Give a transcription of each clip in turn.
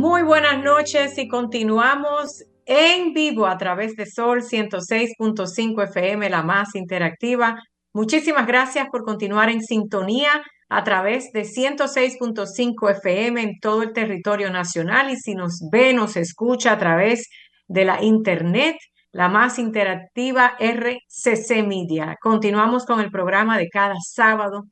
Muy buenas noches y continuamos en vivo a través de Sol 106.5 FM, la más interactiva. Muchísimas gracias por continuar en sintonía a través de 106.5 FM en todo el territorio nacional y si nos ve, nos escucha a través de la internet, la más interactiva RCC Media. Continuamos con el programa de cada sábado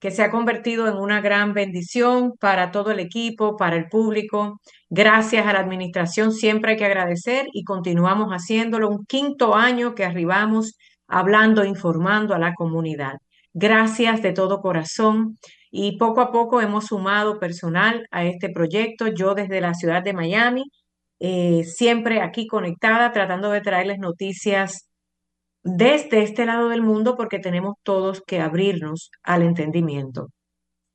que se ha convertido en una gran bendición para todo el equipo, para el público. Gracias a la administración siempre hay que agradecer y continuamos haciéndolo. Un quinto año que arribamos hablando, informando a la comunidad. Gracias de todo corazón y poco a poco hemos sumado personal a este proyecto. Yo desde la ciudad de Miami, eh, siempre aquí conectada, tratando de traerles noticias desde este lado del mundo porque tenemos todos que abrirnos al entendimiento.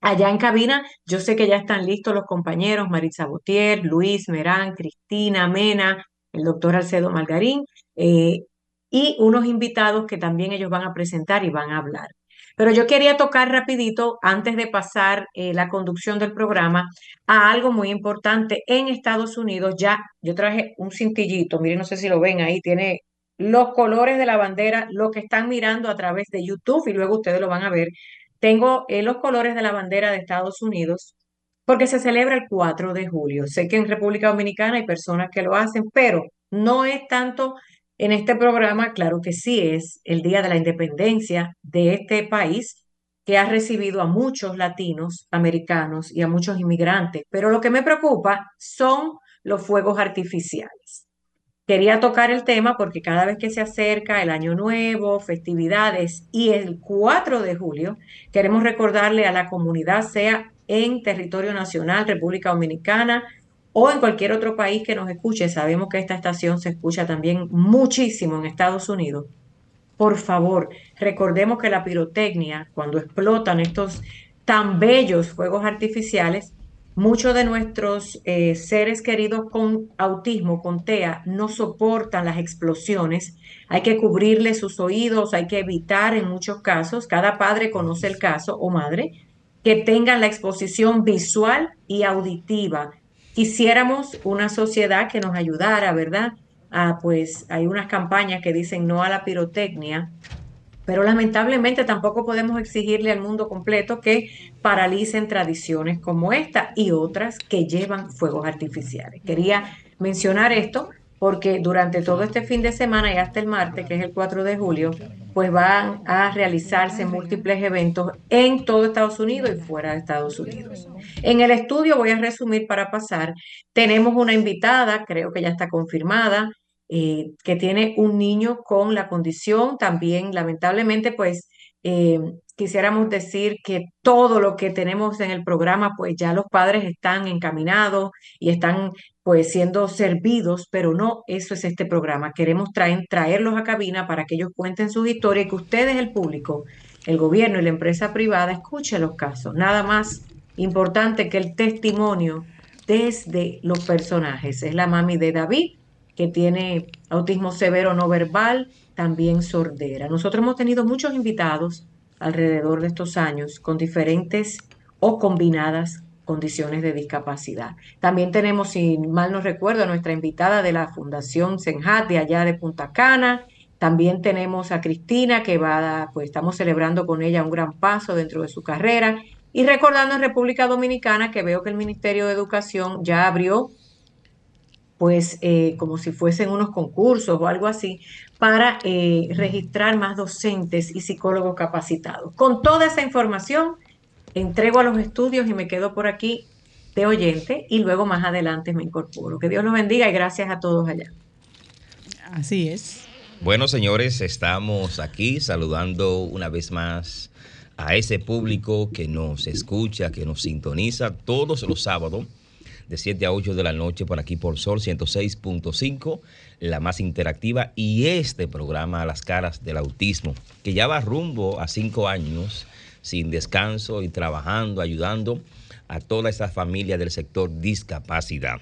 Allá en cabina, yo sé que ya están listos los compañeros Maritza Botier, Luis Merán, Cristina Mena, el doctor Alcedo Margarín eh, y unos invitados que también ellos van a presentar y van a hablar. Pero yo quería tocar rapidito, antes de pasar eh, la conducción del programa, a algo muy importante en Estados Unidos. Ya yo traje un cintillito, miren, no sé si lo ven ahí, tiene los colores de la bandera, lo que están mirando a través de YouTube y luego ustedes lo van a ver. Tengo eh, los colores de la bandera de Estados Unidos porque se celebra el 4 de julio. Sé que en República Dominicana hay personas que lo hacen, pero no es tanto en este programa, claro que sí, es el Día de la Independencia de este país que ha recibido a muchos latinos, americanos y a muchos inmigrantes. Pero lo que me preocupa son los fuegos artificiales. Quería tocar el tema porque cada vez que se acerca el año nuevo, festividades y el 4 de julio, queremos recordarle a la comunidad, sea en territorio nacional, República Dominicana o en cualquier otro país que nos escuche, sabemos que esta estación se escucha también muchísimo en Estados Unidos. Por favor, recordemos que la pirotecnia, cuando explotan estos tan bellos fuegos artificiales, Muchos de nuestros eh, seres queridos con autismo, con TEA, no soportan las explosiones. Hay que cubrirle sus oídos, hay que evitar en muchos casos, cada padre conoce el caso o madre, que tengan la exposición visual y auditiva. Quisiéramos una sociedad que nos ayudara, ¿verdad? Ah, pues hay unas campañas que dicen no a la pirotecnia, pero lamentablemente tampoco podemos exigirle al mundo completo que paralicen tradiciones como esta y otras que llevan fuegos artificiales. Quería mencionar esto porque durante todo este fin de semana y hasta el martes, que es el 4 de julio, pues van a realizarse múltiples eventos en todo Estados Unidos y fuera de Estados Unidos. En el estudio voy a resumir para pasar. Tenemos una invitada, creo que ya está confirmada, eh, que tiene un niño con la condición. También, lamentablemente, pues eh, quisiéramos decir que todo lo que tenemos en el programa, pues ya los padres están encaminados y están pues siendo servidos, pero no, eso es este programa. Queremos traer, traerlos a cabina para que ellos cuenten sus historias y que ustedes, el público, el gobierno y la empresa privada, escuchen los casos. Nada más importante que el testimonio desde los personajes. Es la mami de David, que tiene autismo severo no verbal, también sordera. Nosotros hemos tenido muchos invitados alrededor de estos años con diferentes o combinadas condiciones de discapacidad. También tenemos, si mal no recuerdo, a nuestra invitada de la Fundación Senhat de allá de Punta Cana. También tenemos a Cristina, que va, pues estamos celebrando con ella un gran paso dentro de su carrera. Y recordando en República Dominicana que veo que el Ministerio de Educación ya abrió pues eh, como si fuesen unos concursos o algo así, para eh, registrar más docentes y psicólogos capacitados. Con toda esa información, entrego a los estudios y me quedo por aquí de oyente y luego más adelante me incorporo. Que Dios los bendiga y gracias a todos allá. Así es. Bueno, señores, estamos aquí saludando una vez más a ese público que nos escucha, que nos sintoniza todos los sábados de 7 a 8 de la noche por aquí por Sol 106.5, la más interactiva, y este programa a las caras del autismo, que ya va rumbo a cinco años sin descanso y trabajando, ayudando a toda esa familia del sector discapacidad.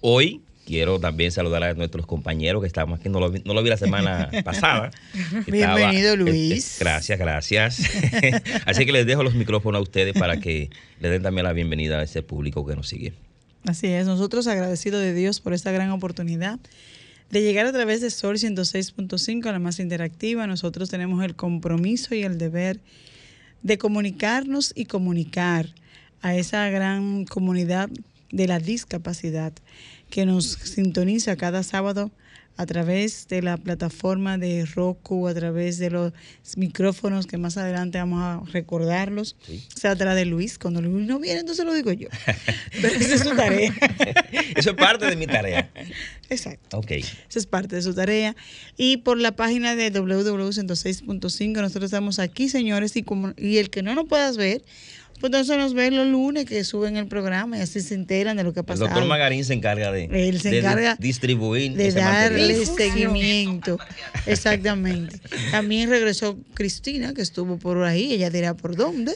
Hoy quiero también saludar a nuestros compañeros que estamos aquí, no lo, no lo vi la semana pasada. Bienvenido Luis. gracias, gracias. Así que les dejo los micrófonos a ustedes para que le den también la bienvenida a ese público que nos sigue. Así es, nosotros agradecidos de Dios por esta gran oportunidad de llegar a través de Sol 106.5, la más interactiva. Nosotros tenemos el compromiso y el deber de comunicarnos y comunicar a esa gran comunidad de la discapacidad que nos sintoniza cada sábado a través de la plataforma de Roku, a través de los micrófonos que más adelante vamos a recordarlos. O sea, atrás de Luis. Cuando Luis no viene, entonces lo digo yo. Pero esa es su tarea. Eso es parte de mi tarea. Exacto. Ok. Esa es parte de su tarea. Y por la página de www.106.5, nosotros estamos aquí, señores, y, como, y el que no nos puedas ver, pues entonces nos ven los lunes que suben el programa y así se enteran de lo que ha pasado. El doctor Magarín se encarga de, Él se encarga de distribuir, de darle seguimiento. Exactamente. También regresó Cristina, que estuvo por ahí, ella dirá por dónde.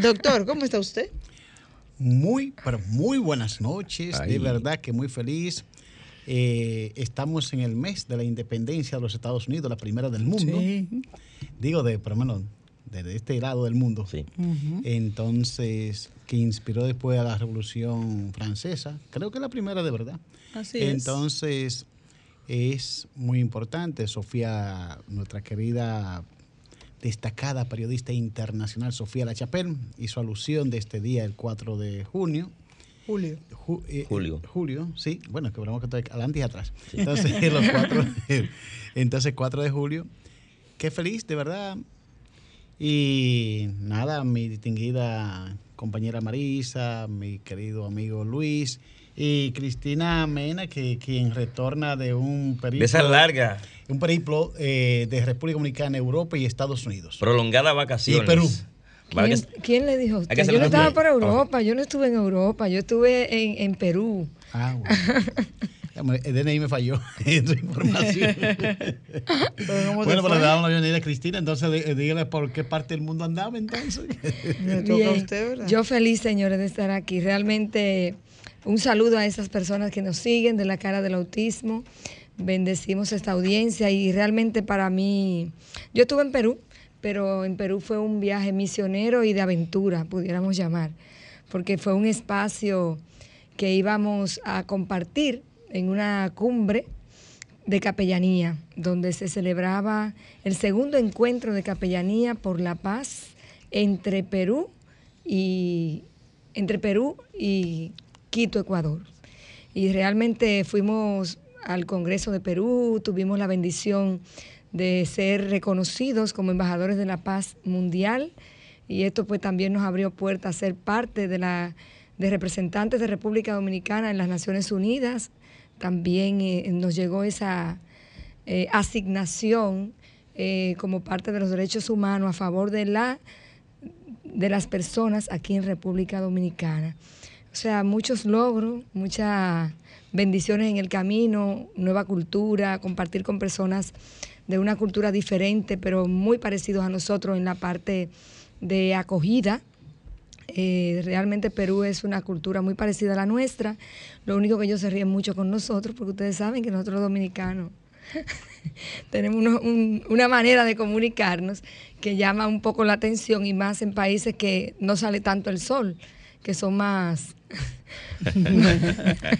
Doctor, ¿cómo está usted? Muy, pero muy buenas noches, de verdad que muy feliz. Eh, estamos en el mes de la independencia de los Estados Unidos, la primera del mundo. Sí. Digo, de, por lo menos de este lado del mundo. Sí. Entonces, que inspiró después a la Revolución Francesa. Creo que la primera de verdad. Así Entonces, es muy importante. Sofía, nuestra querida destacada periodista internacional Sofía La Chapelle, hizo alusión de este día, el 4 de junio. Julio. Ju- eh, Julio. Julio, sí. Bueno, que veremos que estoy adelante y atrás. Entonces, los cuatro, entonces 4 de julio. Qué feliz, de verdad. Y nada, mi distinguida compañera Marisa, mi querido amigo Luis y Cristina Mena, que quien retorna de un periplo, De esa larga, un periplo eh, de República Dominicana, Europa y Estados Unidos. prolongada vacaciones. Y Perú. ¿Quién, quién le dijo a usted? Yo no estaba por Europa, yo no estuve en Europa, yo estuve en, en Perú. Ah, bueno. El DNI me falló en su información. ¿cómo te bueno, pero le damos la bienvenida a Cristina, entonces dí- dígale por qué parte del mundo andaba entonces. Le toca a Bien. usted, ¿verdad? Yo feliz, señores, de estar aquí. Realmente un saludo a esas personas que nos siguen de la cara del autismo. Bendecimos esta audiencia y realmente para mí, yo estuve en Perú, pero en Perú fue un viaje misionero y de aventura, pudiéramos llamar, porque fue un espacio que íbamos a compartir en una cumbre de capellanía, donde se celebraba el segundo encuentro de capellanía por la paz entre Perú y entre Perú y Quito, Ecuador. Y realmente fuimos al Congreso de Perú, tuvimos la bendición de ser reconocidos como embajadores de la paz mundial y esto pues también nos abrió puertas a ser parte de la de representantes de República Dominicana en las Naciones Unidas. También eh, nos llegó esa eh, asignación eh, como parte de los derechos humanos a favor de la de las personas aquí en República Dominicana. O sea, muchos logros, muchas bendiciones en el camino, nueva cultura, compartir con personas de una cultura diferente, pero muy parecidos a nosotros en la parte de acogida. Eh, realmente Perú es una cultura muy parecida a la nuestra. Lo único que ellos se ríen mucho con nosotros, porque ustedes saben que nosotros los dominicanos tenemos uno- un- una manera de comunicarnos que llama un poco la atención y más en países que no sale tanto el sol, que son más...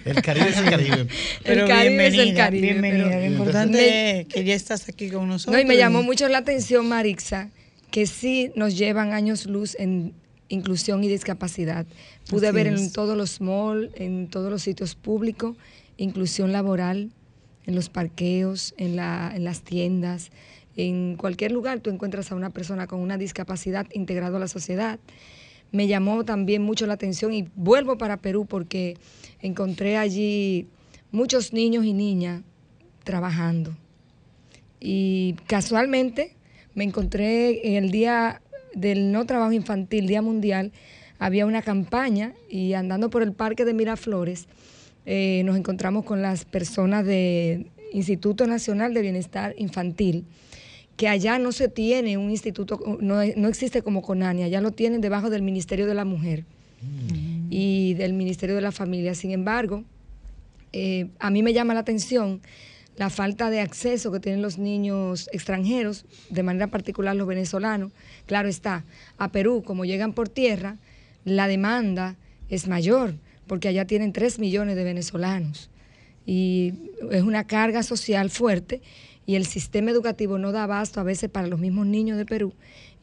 El Caribe es el Caribe. Pero el Caribe es el bienvenida, Caribe. bienvenida. pero- Lo importante es que ya estás aquí con nosotros. No, y me llamó mucho la atención, Marixa, que sí nos llevan años luz en inclusión y discapacidad. Pude Así ver en todos los malls, en todos los sitios públicos, inclusión laboral, en los parqueos, en, la, en las tiendas, en cualquier lugar tú encuentras a una persona con una discapacidad integrado a la sociedad. Me llamó también mucho la atención y vuelvo para Perú porque encontré allí muchos niños y niñas trabajando. Y casualmente me encontré en el día del no trabajo infantil, Día Mundial, había una campaña y andando por el parque de Miraflores, eh, nos encontramos con las personas del Instituto Nacional de Bienestar Infantil, que allá no se tiene un instituto, no, no existe como CONANI, allá lo tienen debajo del Ministerio de la Mujer y del Ministerio de la Familia. Sin embargo, eh, a mí me llama la atención la falta de acceso que tienen los niños extranjeros, de manera particular los venezolanos. Claro está, a Perú, como llegan por tierra, la demanda es mayor, porque allá tienen 3 millones de venezolanos. Y es una carga social fuerte y el sistema educativo no da abasto a veces para los mismos niños de Perú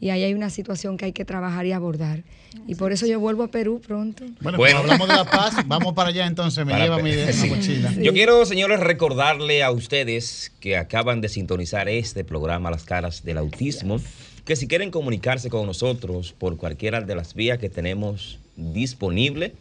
y ahí hay una situación que hay que trabajar y abordar. Y por eso yo vuelvo a Perú pronto. Bueno, Pues hablamos de La Paz, vamos para allá entonces, me lleva mi, mochila. Yo quiero, señores, recordarle a ustedes que acaban de sintonizar este programa Las Caras del Autismo, que si quieren comunicarse con nosotros por cualquiera de las vías que tenemos disponible,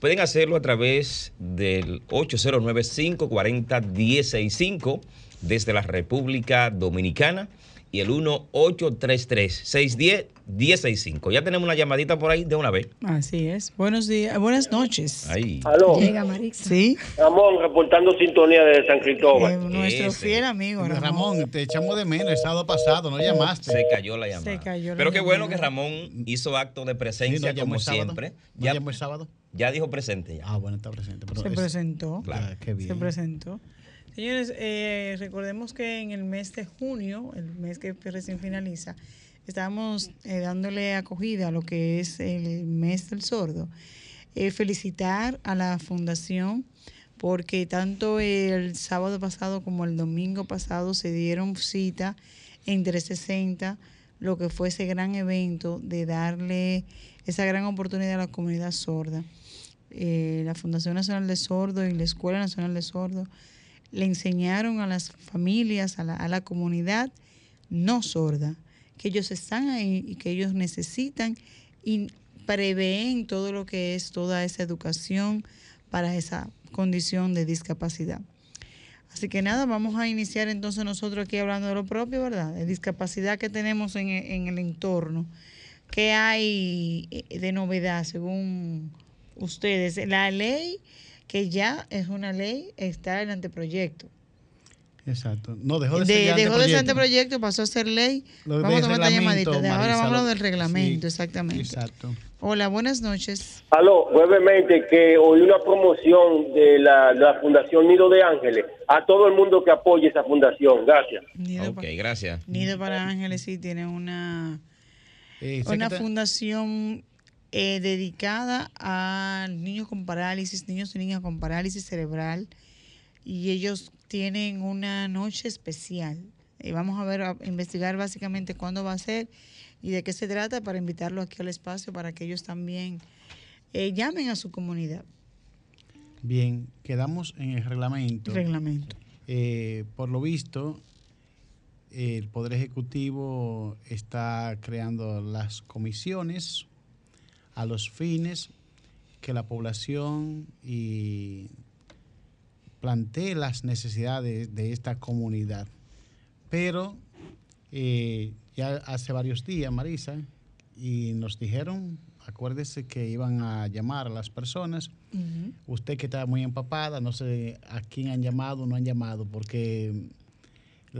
pueden hacerlo a través del 809-540-165 desde la República Dominicana y el 1-833-610-1065. Ya tenemos una llamadita por ahí de una vez. Así es. Buenos días, buenas noches. Ahí. Aló. Llega Marixa. Sí. Ramón, reportando sintonía de San Eh, Cristóbal. nuestro Ese. fiel amigo Ramón. Ramón, te echamos de menos el sábado pasado, no llamaste. Se cayó la llamada. Se cayó la Pero qué bueno que. Ramón hizo acto de Sí, presencia no como siempre. ¿No Ya, llamó el sábado? ya dijo presente ya. Ah, bueno, está presente. pero Se es- presentó. Ya, qué bien. Se presentó. Señores, eh, recordemos que en el mes de junio, el mes que recién finaliza, estábamos eh, dándole acogida a lo que es el mes del sordo. Eh, felicitar a la fundación porque tanto el sábado pasado como el domingo pasado se dieron cita en 360, lo que fue ese gran evento de darle esa gran oportunidad a la comunidad sorda eh, la Fundación Nacional de Sordos y la Escuela Nacional de Sordos le enseñaron a las familias, a la, a la comunidad no sorda, que ellos están ahí y que ellos necesitan y prevén todo lo que es toda esa educación para esa condición de discapacidad. Así que nada, vamos a iniciar entonces nosotros aquí hablando de lo propio, ¿verdad? De discapacidad que tenemos en, en el entorno. ¿Qué hay eh, de novedad según ustedes? La ley, que ya es una ley, está el anteproyecto. Exacto. No, dejó de, De- ser ya dejó de ser anteproyecto. pasó a ser ley. Lo vamos a tomar esta llamadita. De ahora vamos a hablar lo- del reglamento, sí, exactamente. Exacto. Hola, buenas noches. Aló, brevemente, que oí una promoción de la, de la Fundación Nido de Ángeles. A todo el mundo que apoye esa fundación. Gracias. Nido, Ok, pa- gracias. Nido para Ángeles sí tiene una, Eh, una fundación eh, dedicada a niños con parálisis, niños y niñas con parálisis cerebral. Y ellos tienen una noche especial. Y vamos a ver, a investigar básicamente cuándo va a ser y de qué se trata para invitarlo aquí al espacio para que ellos también eh, llamen a su comunidad. Bien, quedamos en el reglamento. Reglamento. Eh, por lo visto, el Poder Ejecutivo está creando las comisiones a los fines que la población y plantee las necesidades de esta comunidad. Pero eh, ya hace varios días, Marisa, y nos dijeron, acuérdese que iban a llamar a las personas usted que está muy empapada, no sé a quién han llamado o no han llamado, porque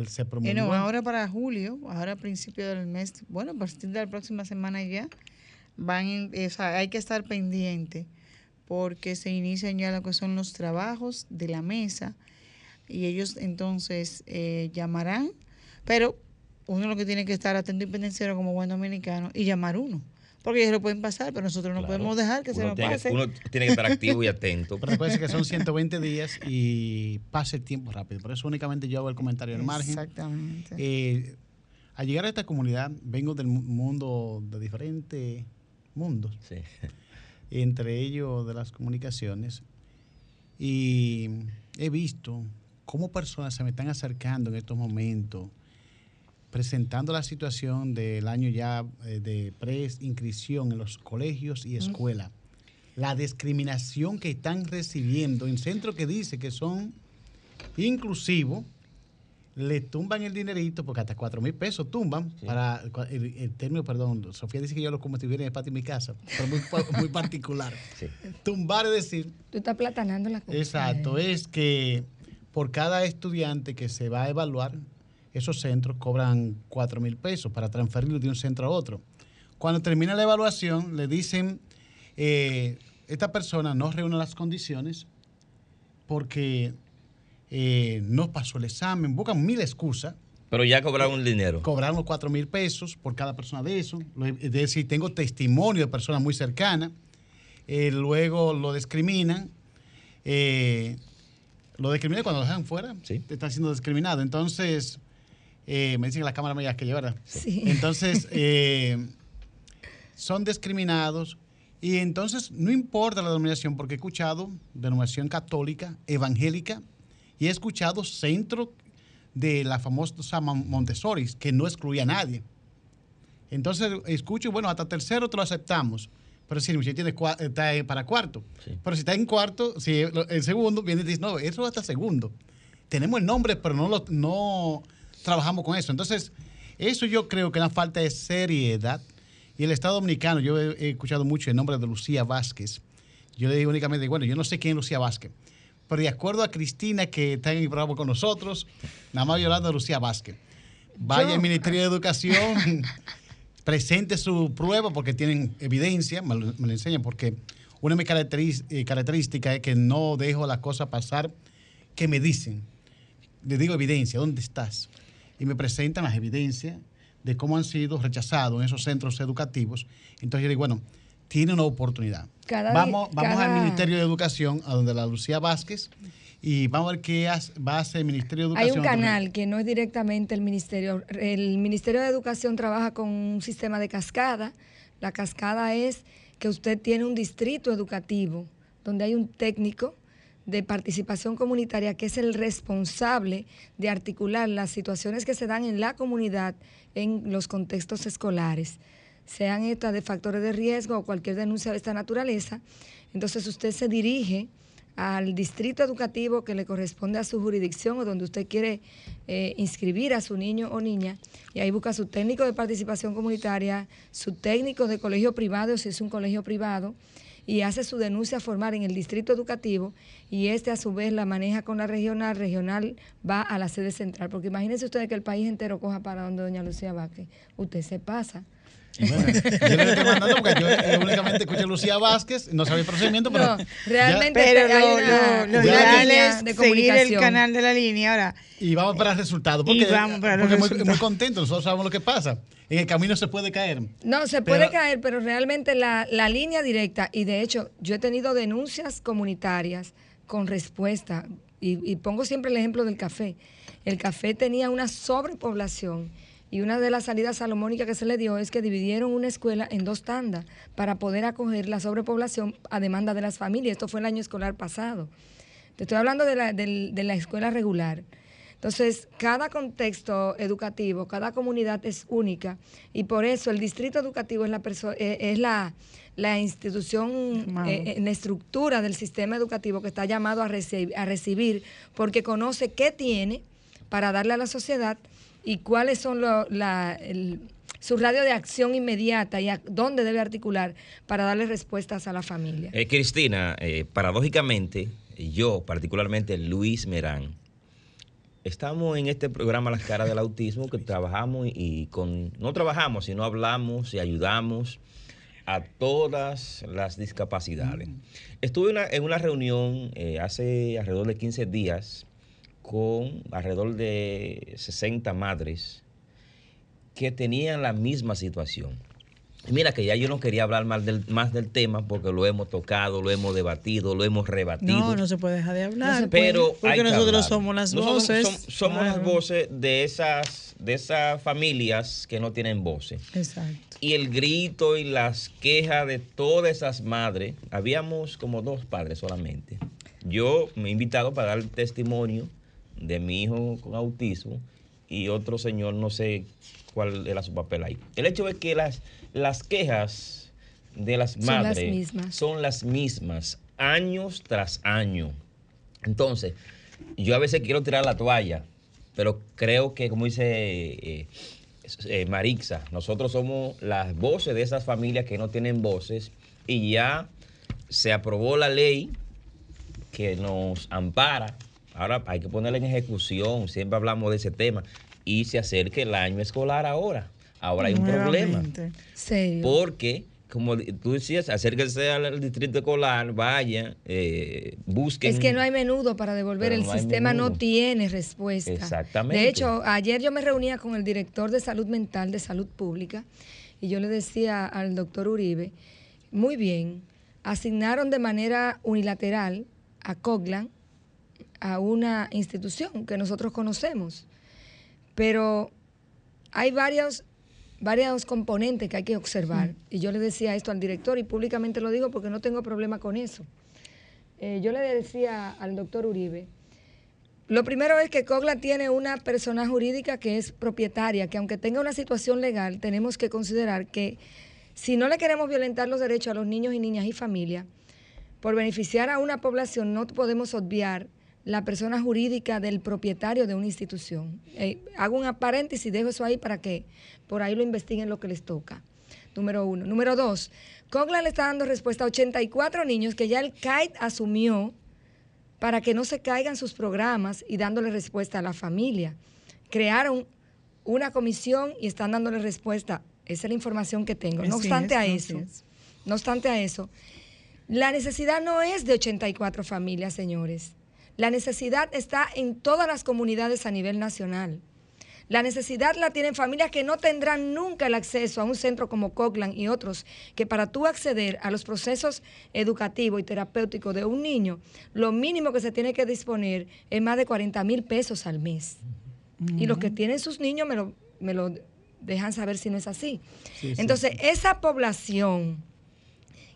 se Eh, promulgó. no, ahora para julio, ahora a principio del mes, bueno, a partir de la próxima semana ya, van, en- o sea, hay que estar pendiente porque se inician ya lo que son los trabajos de la mesa y ellos entonces eh, llamarán, pero uno lo que tiene que estar atento y pendenciero como buen dominicano y llamar uno, porque ellos lo pueden pasar, pero nosotros no Claro. podemos dejar que se nos tiene pase. uno tiene que estar activo y atento. Pero recuerde que son 120 días y pasa el tiempo rápido. Por eso únicamente yo hago el comentario al margen. Exactamente. Eh, al llegar a esta comunidad, vengo del mu- mundo de diferentes mundos, Sí. entre ellos de las comunicaciones, y he visto cómo personas se me están acercando en estos momentos, presentando la situación del año ya eh, de preinscripción en los colegios y escuelas. La discriminación que están recibiendo en centros que dice que son inclusivos, le tumban el dinerito, porque hasta 4 mil pesos tumban, para el, el término, perdón, Sofía dice que yo lo como si estuviera en el patio de mi casa, pero muy, muy particular. Sí. Tumbar es decir, Tú estás platanando la cosa. exacto, es que por cada estudiante que se va a evaluar, esos centros cobran 4 mil pesos para transferirlo de un centro a otro. Cuando termina la evaluación, le dicen, eh, esta persona no reúne las condiciones porque eh, no pasó el examen, buscan mil excusas, Pero ya cobraron el dinero. cobraron los 4 mil pesos por cada persona de eso. Es decir, tengo testimonio de personas muy cercanas. Eh, luego lo discriminan. Eh, lo discriminan cuando lo dejan fuera. Sí. Está siendo discriminado. Entonces, eh, me dicen que la cámara me que ¿verdad? Sí. Entonces, eh, son discriminados. Y entonces no importa la denominación, porque he escuchado denominación católica, evangélica, y he escuchado centro de la famosa Mon- Montessori, que no excluía a nadie. Entonces escucho, bueno, hasta tercero te lo aceptamos. Pero si tiene cua- está eh, para cuarto. Sí. Pero si está en cuarto, si el segundo viene y dice, no, eso hasta segundo. Tenemos el nombre, pero no, lo, no trabajamos con eso. Entonces, eso yo creo que es una falta de seriedad. Y el Estado Dominicano, yo he, he escuchado mucho el nombre de Lucía Vázquez. Yo le digo únicamente, bueno, yo no sé quién es Lucía Vázquez. Pero de acuerdo a Cristina, que está en el programa con nosotros, nada más de Lucía Vázquez. Vaya Yo- al Ministerio de Educación, presente su prueba porque tienen evidencia, me lo, me lo enseñan, porque una de mis eh, características es que no dejo las cosas pasar que me dicen. Le digo evidencia, ¿dónde estás? Y me presentan las evidencias de cómo han sido rechazados en esos centros educativos. Entonces yo digo, bueno, tiene una oportunidad. Cada vamos vamos al Ministerio de Educación, a donde la Lucía Vázquez, y vamos a ver qué hace- va a hacer el Ministerio de Hay Educación. un canal que no es directamente el ministerio. El Ministerio de Educación trabaja con un sistema de cascada. La cascada es que usted tiene un distrito educativo donde hay un técnico de participación comunitaria que es el responsable de articular las situaciones que se dan en la comunidad en los contextos escolares, sean estas de factores de riesgo o cualquier denuncia de esta naturaleza. Entonces usted se dirige al distrito educativo que le corresponde a su jurisdicción o donde usted quiere eh, inscribir a su niño o niña y ahí busca su técnico de participación comunitaria, su técnico de colegio privado si es un colegio privado y hace su denuncia formal en el distrito educativo y este a su vez la maneja con la regional, regional va a la sede central, porque imagínense ustedes que el país entero coja para donde doña Lucía Vázquez, usted se pasa. Bueno, yo le estoy mandando porque yo eh, únicamente escuché a Lucía Vázquez, no sabía el procedimiento, pero. No, realmente Pero hay lo, una- lo- lo Ya ideal línea es de seguir el canal de la línea. Ahora, Y vamos para el resultado. Porque, Y vamos para los porque muy, resultados. muy contento, nosotros sabemos lo que pasa. En el camino se puede caer. No, se puede Pero- caer, pero realmente la, la línea directa, y de hecho yo he tenido denuncias comunitarias con respuesta, y, y pongo siempre el ejemplo del café. El café tenía una sobrepoblación y una de las salidas salomónicas que se le dio es que dividieron una escuela en dos tandas para poder acoger la sobrepoblación a demanda de las familias. Esto fue el año escolar pasado. Te estoy hablando de la, de la escuela regular. Entonces, cada contexto educativo, cada comunidad es única y por eso el distrito educativo es la, eh, es la, la institución, eh, en la estructura del sistema educativo que está llamado a, reci- a recibir porque conoce qué tiene para darle a la sociedad y cuáles son lo- la, el- su radio de acción inmediata y a dónde debe articular para darle respuestas a la familia. Eh, Cristina, eh, paradójicamente, yo, particularmente Luis Merán, estamos en este programa Las Caras del Autismo que trabajamos y con, no trabajamos, sino hablamos y ayudamos a todas las discapacidades. Estuve una- en una reunión eh, hace alrededor de 15 días con alrededor de 60 madres que tenían la misma situación. Y Mira que ya yo no quería hablar más del, más del tema porque lo hemos tocado, lo hemos debatido, lo hemos rebatido. no, no se puede dejar de hablar. pero porque que nosotros somos las Nosotros voces. som- somos las voces de esas, de esas familias que no tienen voces. Exacto. Y el grito y las quejas de todas esas madres, habíamos como dos padres solamente. Yo me he invitado para dar testimonio de mi hijo con autismo y otro señor, no sé cuál era su papel ahí. El hecho es que las, las quejas de las Son las madres mismas. son las mismas, años tras año. Entonces, yo a veces quiero tirar la toalla, pero creo que, como dice eh, eh, Marixa, nosotros somos las voces de esas familias que no tienen voces y ya se aprobó la ley que nos ampara. Ahora hay que ponerla en ejecución, siempre hablamos de ese tema y se acerca el año escolar ahora. Ahora hay un problema. ¿Serio? Porque, como tú decías, acérquense al distrito escolar, vayan, eh, busquen. Es que no hay menudo para devolver, el no sistema no tiene respuesta. Exactamente. De hecho, ayer yo me reunía con el director de salud mental de salud pública y yo le decía al doctor Uribe, muy bien, asignaron de manera unilateral a Coglan a una institución que nosotros conocemos, pero hay varios, varios componentes que hay que observar. Y yo le decía esto al director y públicamente lo digo porque no tengo problema con eso. Eh, yo le decía al doctor Uribe, lo primero es que Cogla tiene una persona jurídica que es propietaria, que aunque tenga una situación legal, tenemos que considerar que si no le queremos violentar los derechos a los niños y niñas y familias, por beneficiar a una población no podemos obviar la persona jurídica del propietario de una institución. Eh, hago un paréntesis, dejo eso ahí para que por ahí lo investiguen lo que les toca. Número uno. Número dos, Cogla le está dando respuesta a 84 niños que ya el CAIT asumió para que no se caigan sus programas y dándole respuesta a la familia. Crearon una comisión y están dándole respuesta. Esa es la información que tengo. No obstante a eso, es. no obstante a eso, la necesidad no es de 84 familias, señores. La necesidad está en todas las comunidades a nivel nacional. La necesidad la tienen familias que no tendrán nunca el acceso a un centro como Coglan y otros, que para tú acceder a los procesos educativos y terapéuticos de un niño, lo mínimo que se tiene que disponer es más de 40 mil pesos al mes. Y los que tienen sus niños me lo, me lo dejan saber si no es así. Sí, sí, Entonces, esa población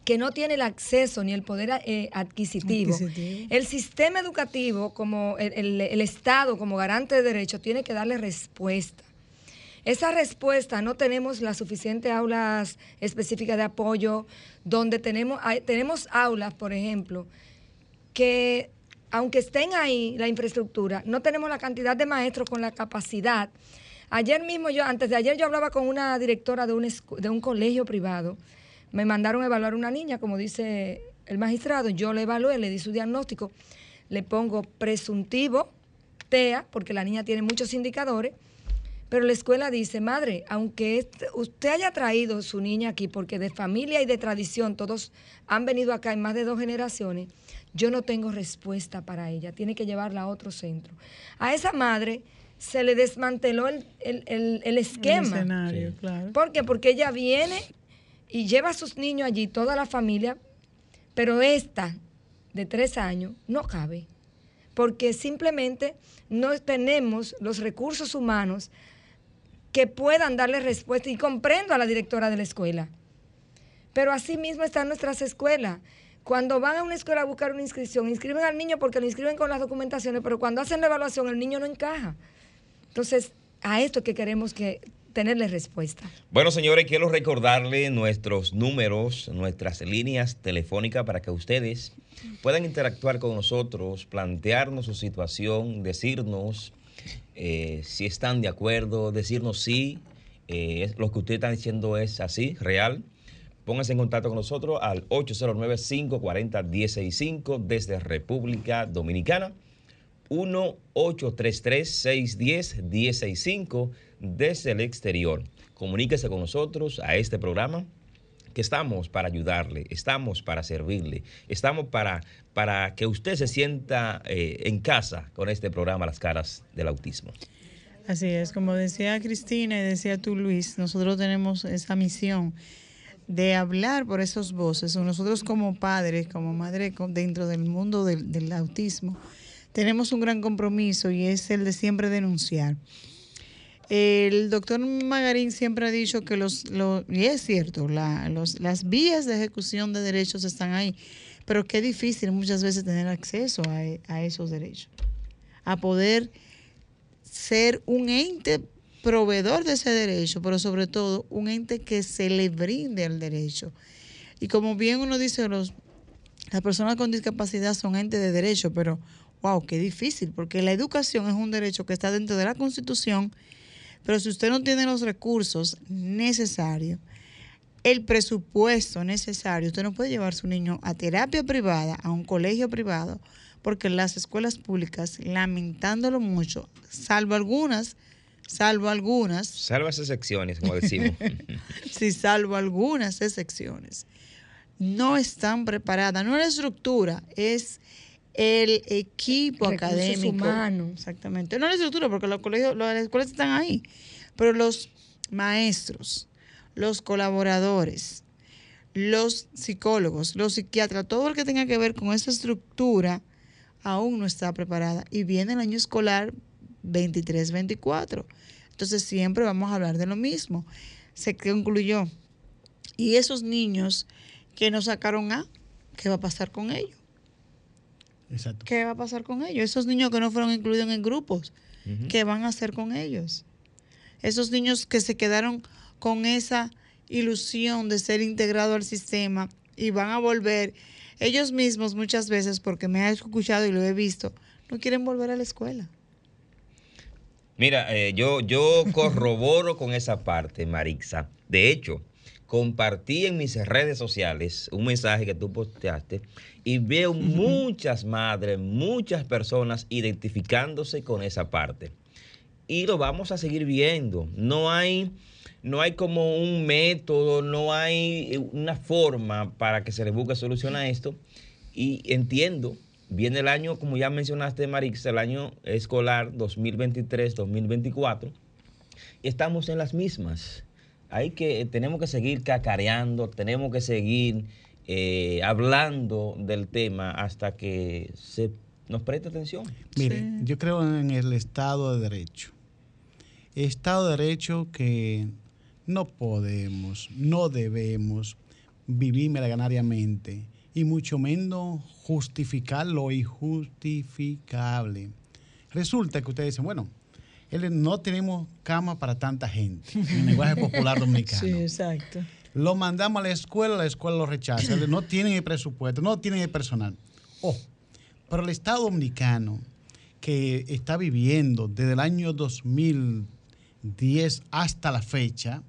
que no tiene el acceso ni el poder eh, adquisitivo, Adquisitivo. el sistema educativo, como el, el- el Estado, como garante de derechos, tiene que darle respuesta. Esa respuesta no tenemos las suficientes aulas específicas de apoyo, donde tenemos, hay- tenemos aulas, por ejemplo, que aunque estén ahí la infraestructura, no tenemos la cantidad de maestros con la capacidad. Ayer mismo yo, antes de ayer yo hablaba con una directora de un, de un colegio privado, me mandaron a evaluar una niña, como dice el magistrado, yo le evalué, le di su diagnóstico, le pongo presuntivo, TEA, porque la niña tiene muchos indicadores, pero la escuela dice, madre, aunque usted haya traído su niña aquí, porque de familia y de tradición todos han venido acá en más de dos generaciones, yo no tengo respuesta para ella, tiene que llevarla a otro centro. A esa madre se le desmanteló el, el- el- el El esquema. escenario, claro. ¿Por qué? Porque ella viene y lleva a sus niños allí, toda la familia, pero esta de tres años no cabe, porque simplemente no tenemos los recursos humanos que puedan darle respuesta y comprendo a la directora de la escuela. Pero así mismo están nuestras escuelas. Cuando van a una escuela a buscar una inscripción, inscriben al niño porque lo inscriben con las documentaciones, pero cuando hacen la evaluación el niño no encaja. Entonces, a esto que queremos que tenerle respuesta. Bueno, señores, quiero recordarle nuestros números, nuestras líneas telefónicas para que ustedes puedan interactuar con nosotros, plantearnos su situación, decirnos eh, si están de acuerdo, decirnos si eh, lo que ustedes están diciendo es así, real. Pónganse en contacto con nosotros al 809-540-165 desde República Dominicana. 1-833-610-165 desde el exterior. Comuníquese con nosotros a este programa que estamos para ayudarle, estamos para servirle, estamos para, para que usted se sienta eh, en casa con este programa Las Caras del Autismo. Así es, como decía Cristina y decía tú Luis, nosotros tenemos esa misión de hablar por esas voces. Nosotros como padres, como madre co- dentro del mundo del, del autismo, tenemos un gran compromiso y es el de siempre denunciar. El doctor Magarín siempre ha dicho que los, lo- y es cierto, la- los- las vías de ejecución de derechos están ahí, pero qué difícil muchas veces tener acceso a, a esos derechos, a poder ser un ente proveedor de ese derecho, pero sobre todo un ente que se le brinde el derecho. Y como bien uno dice, los, las personas con discapacidad son entes de derecho, pero wow, qué difícil, porque la educación es un derecho que está dentro de la Constitución, pero si usted no tiene los recursos necesarios, el presupuesto necesario, usted no puede llevar a su niño a terapia privada, a un colegio privado, porque las escuelas públicas, lamentándolo mucho, salvo algunas, salvo algunas. Salvo esas excepciones, como decimos. sí, salvo algunas excepciones. No están preparadas, no es la estructura, es el equipo Recursos académico. humanos. Exactamente. No la estructura, porque los colegios, las escuelas están ahí, pero los maestros, los colaboradores, los psicólogos, los psiquiatras, todo lo que tenga que ver con esa estructura aún no está preparada. Y viene el año escolar 23-24. Entonces siempre vamos a hablar de lo mismo. Se concluyó. Y esos niños que no sacaron A, ¿qué va a pasar con ellos? Exacto. ¿Qué va a pasar con ellos? Esos niños que no fueron incluidos en grupos, ¿qué van a hacer con ellos? Esos niños que se quedaron con esa ilusión de ser integrados al sistema y van a volver, ellos mismos muchas veces, porque me he escuchado y lo he visto, no quieren volver a la escuela. Mira, eh, yo, yo corroboro con esa parte, Marixa. De hecho, compartí en mis redes sociales un mensaje que tú posteaste y veo muchas madres, muchas personas identificándose con esa parte. Y lo vamos a seguir viendo. No hay, no hay como un método, no hay una forma para que se le busque solución a esto. Y entiendo, viene el año, como ya mencionaste, Marix, el año escolar 2023-2024, y estamos en las mismas. Hay que, tenemos que seguir cacareando, tenemos que seguir eh, hablando del tema hasta que se nos preste atención. Mire, yo creo en el Estado de Derecho. Estado de Derecho que no podemos, no debemos vivir meraganariamente y mucho menos justificar lo injustificable. Resulta que ustedes dicen, bueno, él- no tenemos cama para tanta gente, en el lenguaje popular dominicano. Sí, exacto. Lo mandamos a la escuela, la escuela lo rechaza. No tienen el presupuesto, no tienen el personal. Oh, pero el Estado Dominicano, que está viviendo desde el año 2010 hasta la fecha,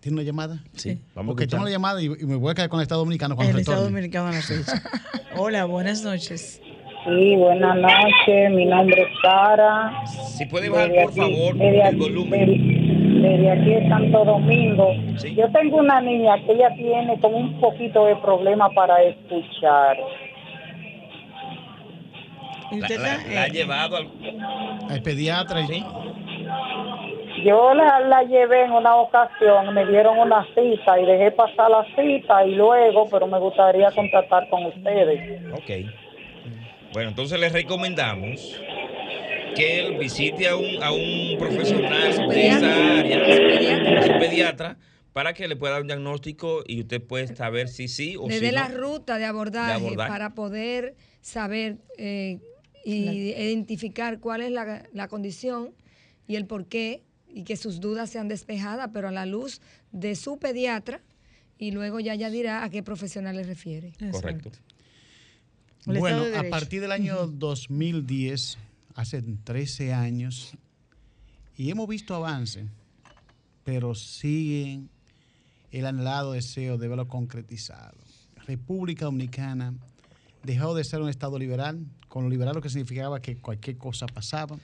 ¿tiene una llamada? Sí, vamos a escuchar. toma la llamada y, y me voy a quedar con el Estado Dominicano cuando El Estado retorne. Dominicano en la fecha. Hola, buenas noches. Sí, buenas noches. Mi nombre es Sara. Si puede bajar, Desde por aquí- favor, desde el aquí- volumen. Desde, desde aquí de Santo Domingo. Sí. Yo tengo una niña que ella tiene como un poquito de problema para escuchar. ¿Y La, usted la- la ha llevado al... El pediatra y Sí. Yo la, la llevé en una ocasión, me dieron una cita y dejé pasar la cita y luego, pero me gustaría contactar con ustedes. Ok. Bueno, entonces les recomendamos que él visite a un, a un profesional de esa área, su pediatra, para que le pueda dar un diagnóstico y usted pueda saber si sí o Le si dé no. la ruta de abordaje, De abordaje. para poder saber eh, y identificar cuál es la, la condición y el por qué y que sus dudas sean despejadas, pero a la luz de su pediatra y luego ya ya dirá a qué profesional le refiere. Correcto. El Bueno, de a partir del año 2010, hace 13 años, y hemos visto avance, pero sigue el anhelado deseo de verlo concretizado. República Dominicana dejó de ser un Estado liberal, con lo liberal lo que significaba que cualquier cosa pasaba.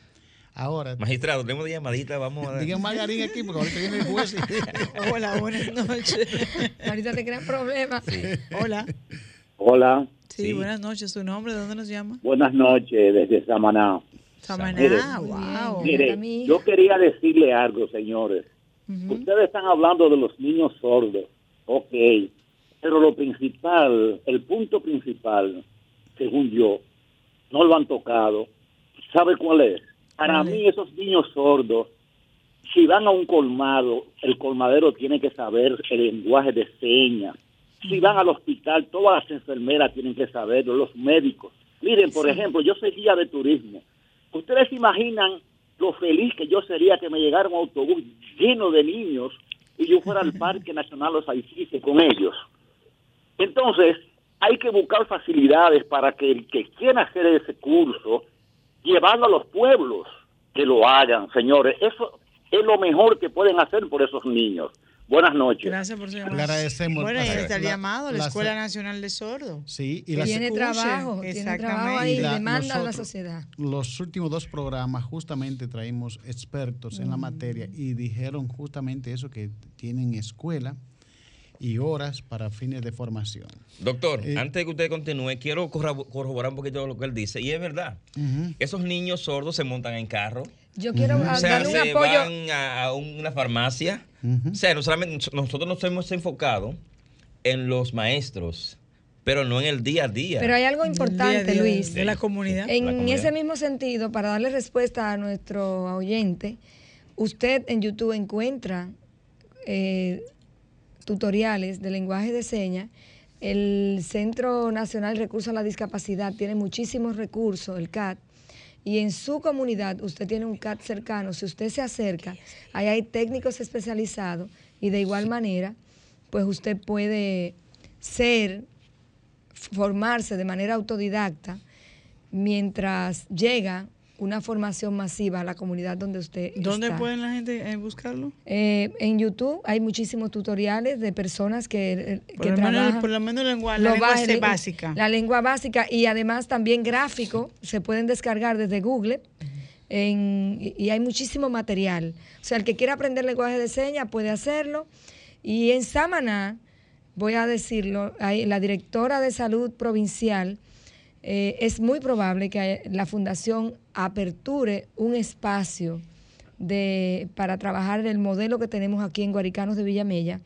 Ahora, Magistrado, tenemos de llamadita, vamos a digan Margarín aquí, porque ahorita viene el juez. y- Hola, buenas noches. Ahorita te crean problemas. Hola. Hola, Sí, Sí. buenas noches. ¿Su nombre? ¿De dónde nos llama? buenas noches desde Samaná. Samaná. Mire. wow. Mi hija. yo quería decirle algo, señores. Ustedes están hablando de los niños sordos, ok, pero lo principal, el punto principal, según yo, no lo han tocado. ¿Sabe cuál es? Para ¿Cuál es? mí esos niños sordos, si van a un colmado, el colmadero tiene que saber el lenguaje de señas. Si van al hospital, todas las enfermeras tienen que saberlo, los médicos. Miren, por ejemplo, yo soy guía de turismo. ¿Ustedes se imaginan lo feliz que yo sería que me llegara un autobús lleno de niños y yo fuera al Parque Nacional Los Aisices con ellos? Entonces, hay que buscar facilidades para que el que quiera hacer ese curso, llevarlo a los pueblos, que lo hagan, señores. Eso es lo mejor que pueden hacer por esos niños. Buenas noches. Gracias por su llamada. Le agradecemos. Bueno, ahí La- está el la- llamado, la, la- Escuela Nacional de Sordos. Sí, y las- Tiene trabajo, tiene trabajo ahí, Y la- demanda a la sociedad. Los últimos dos programas justamente traímos expertos en la materia y dijeron justamente eso, que tienen escuela y horas para fines de formación. Doctor, Eh, antes de que usted continúe, quiero corrobo- corroborar un poquito lo que él dice. Y es verdad, esos niños sordos se montan en carro. Yo quiero O ah, sea, darle un se apoyo. van a, a una farmacia. O sea, no solamente nosotros nos hemos enfocado en los maestros, pero no en el día a día. Pero hay algo importante, día a día Luis. de la comunidad. En La comunidad. ese mismo sentido, para darle respuesta a nuestro oyente, usted en YouTube encuentra eh, tutoriales de lenguaje de señas. El Centro Nacional de Recursos a la Discapacidad tiene muchísimos recursos, el CAT, y en su comunidad usted tiene un CAT cercano. Si usted se acerca, ahí hay técnicos especializados y de igual manera, pues usted puede ser formarse de manera autodidacta mientras llega una formación masiva a la comunidad donde usted ¿Dónde está. pueden la gente eh, buscarlo? Eh, en YouTube hay muchísimos tutoriales de personas que, eh, Por que lo, menos, trabajan por lo menos la lengua, la básica. La lengua básica y además también gráfico se pueden descargar desde Google. en- y y hay muchísimo material. O sea, el que quiera aprender lenguaje de señas puede hacerlo. Y en Samaná, voy a decirlo, hay- la directora de salud provincial, eh, es muy probable que la fundación aperture un espacio de, para trabajar el modelo que tenemos aquí en Guaricanos de Villamella,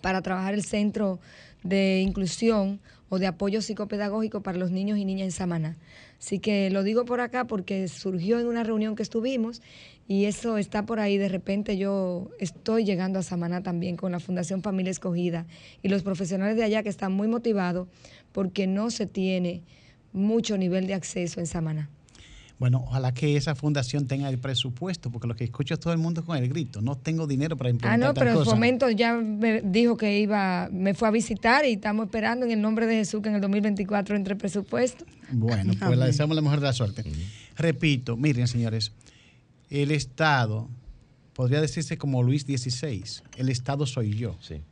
para trabajar el centro de inclusión o de apoyo psicopedagógico para los niños y niñas en Samaná. Así que lo digo por acá porque surgió en una reunión que estuvimos y eso está por ahí. De repente yo estoy llegando a Samaná también con la Fundación Familia Escogida y los profesionales de allá que están muy motivados porque no se tiene mucho nivel de acceso en Samaná. Bueno, ojalá que esa fundación tenga el presupuesto, porque lo que escucho es todo el mundo con el grito. No tengo dinero para Ah, implementar no, tal pero el cosa. fomento ya me dijo que iba, me fue a visitar y estamos esperando en el nombre de Jesús que en el 2024 entre presupuesto. Bueno, pues le deseamos la mejor de la suerte. Repito, miren, señores, el Estado, podría decirse como Luis XVI, el Estado soy yo. Sí.